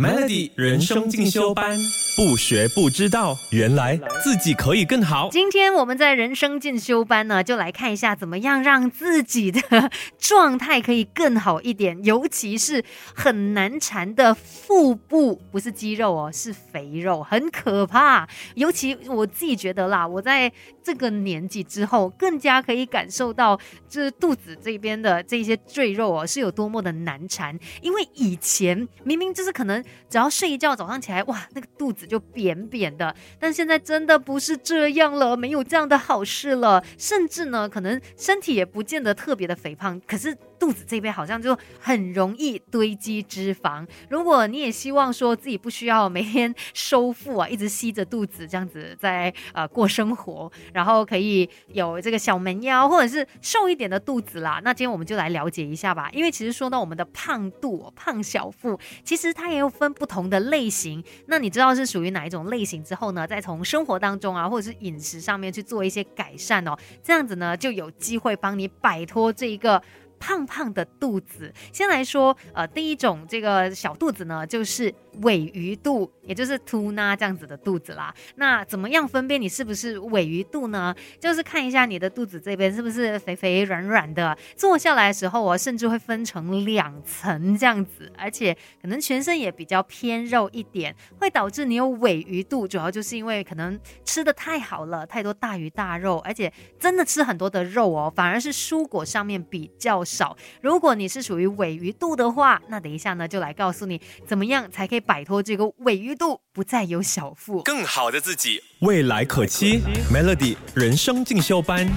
Melody 人生进修班，不学不知道，原来自己可以更好。今天我们在人生进修班呢，就来看一下怎么样让自己的状态可以更好一点，尤其是很难缠的腹部，不是肌肉哦，是肥肉，很可怕。尤其我自己觉得啦，我在这个年纪之后，更加可以感受到，就是肚子这边的这些赘肉哦，是有多么的难缠。因为以前明明就是可能。只要睡一觉，早上起来，哇，那个肚子就扁扁的。但现在真的不是这样了，没有这样的好事了。甚至呢，可能身体也不见得特别的肥胖，可是。肚子这边好像就很容易堆积脂肪。如果你也希望说自己不需要每天收腹啊，一直吸着肚子这样子在呃过生活，然后可以有这个小门腰或者是瘦一点的肚子啦，那今天我们就来了解一下吧。因为其实说到我们的胖肚、胖小腹，其实它也有分不同的类型。那你知道是属于哪一种类型之后呢，再从生活当中啊，或者是饮食上面去做一些改善哦，这样子呢就有机会帮你摆脱这一个。胖胖的肚子，先来说，呃，第一种这个小肚子呢，就是尾鱼肚，也就是凸呢这样子的肚子啦。那怎么样分辨你是不是尾鱼肚呢？就是看一下你的肚子这边是不是肥肥软软的，坐下来的时候，我甚至会分成两层这样子，而且可能全身也比较偏肉一点，会导致你有尾鱼肚，主要就是因为可能吃的太好了，太多大鱼大肉，而且真的吃很多的肉哦，反而是蔬果上面比较。少，如果你是属于尾鱼肚的话，那等一下呢，就来告诉你怎么样才可以摆脱这个尾鱼肚，不再有小腹，更好的自己，未来可期。Melody 人生进修班。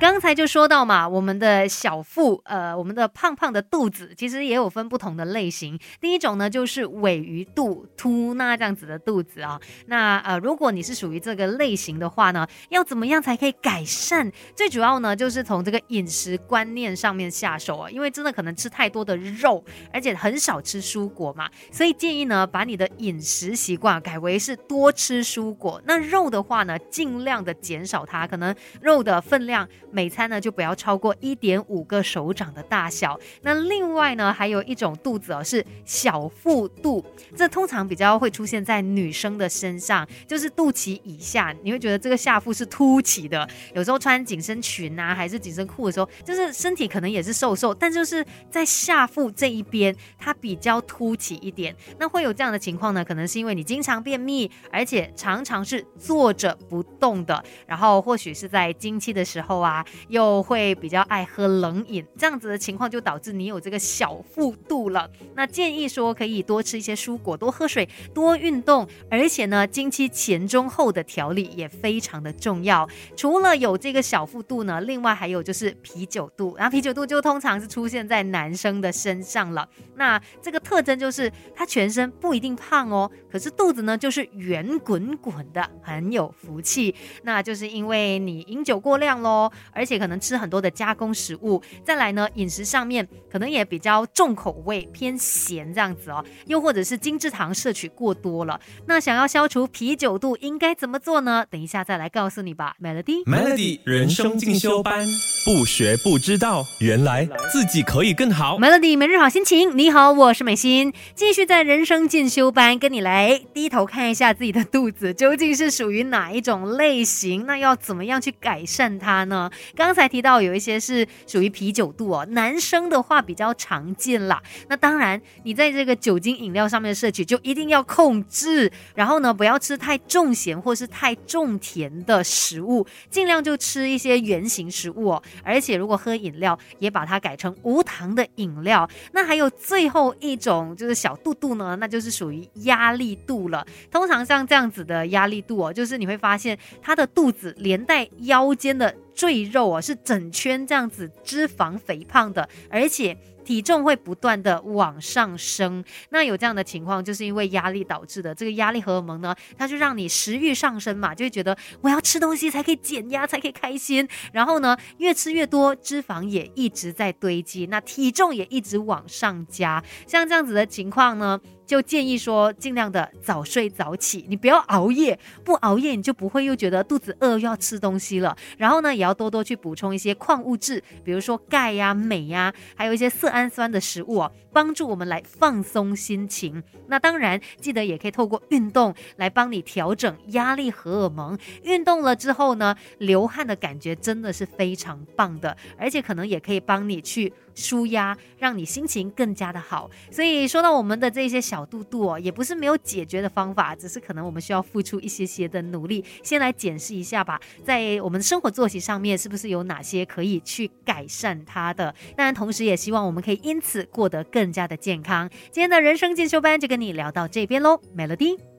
刚才就说到嘛，我们的小腹，呃，我们的胖胖的肚子，其实也有分不同的类型。第一种呢，就是尾鱼肚、凸那这样子的肚子啊。那呃，如果你是属于这个类型的话呢，要怎么样才可以改善？最主要呢，就是从这个饮食观念上面下手啊。因为真的可能吃太多的肉，而且很少吃蔬果嘛，所以建议呢，把你的饮食习惯改为是多吃蔬果。那肉的话呢，尽量的减少它，可能肉的分量。每餐呢就不要超过一点五个手掌的大小。那另外呢，还有一种肚子哦，是小腹肚，这通常比较会出现在女生的身上，就是肚脐以下，你会觉得这个下腹是凸起的。有时候穿紧身裙啊，还是紧身裤的时候，就是身体可能也是瘦瘦，但就是在下腹这一边，它比较凸起一点。那会有这样的情况呢，可能是因为你经常便秘，而且常常是坐着不动的，然后或许是在经期的时候啊。又会比较爱喝冷饮，这样子的情况就导致你有这个小腹肚了。那建议说可以多吃一些蔬果，多喝水，多运动，而且呢，经期前中后的调理也非常的重要。除了有这个小腹肚呢，另外还有就是啤酒肚，然后啤酒肚就通常是出现在男生的身上了。那这个特征就是他全身不一定胖哦，可是肚子呢就是圆滚滚的，很有福气。那就是因为你饮酒过量喽。而且可能吃很多的加工食物，再来呢，饮食上面可能也比较重口味，偏咸这样子哦，又或者是精制糖摄取过多了。那想要消除啤酒肚，应该怎么做呢？等一下再来告诉你吧。Melody，Melody 人生进修班，不学不知道，原来自己可以更好。Melody 每日好心情，你好，我是美心，继续在人生进修班跟你来低头看一下自己的肚子究竟是属于哪一种类型，那要怎么样去改善它呢？刚才提到有一些是属于啤酒肚哦，男生的话比较常见啦。那当然，你在这个酒精饮料上面的摄取就一定要控制，然后呢，不要吃太重咸或是太重甜的食物，尽量就吃一些圆形食物哦。而且如果喝饮料，也把它改成无糖的饮料。那还有最后一种就是小肚肚呢，那就是属于压力肚了。通常像这样子的压力肚哦，就是你会发现它的肚子连带腰间的。赘肉啊，是整圈这样子脂肪肥胖的，而且体重会不断的往上升。那有这样的情况，就是因为压力导致的。这个压力荷尔蒙呢，它就让你食欲上升嘛，就会觉得我要吃东西才可以减压，才可以开心。然后呢，越吃越多，脂肪也一直在堆积，那体重也一直往上加。像这样子的情况呢。就建议说尽量的早睡早起，你不要熬夜，不熬夜你就不会又觉得肚子饿又要吃东西了。然后呢，也要多多去补充一些矿物质，比如说钙呀、镁呀，还有一些色氨酸的食物哦，帮助我们来放松心情。那当然记得也可以透过运动来帮你调整压力荷尔蒙。运动了之后呢，流汗的感觉真的是非常棒的，而且可能也可以帮你去。舒压，让你心情更加的好。所以说到我们的这些小肚肚哦，也不是没有解决的方法，只是可能我们需要付出一些些的努力。先来检视一下吧，在我们生活作息上面，是不是有哪些可以去改善它的？当然，同时也希望我们可以因此过得更加的健康。今天的人生进修班就跟你聊到这边喽，Melody。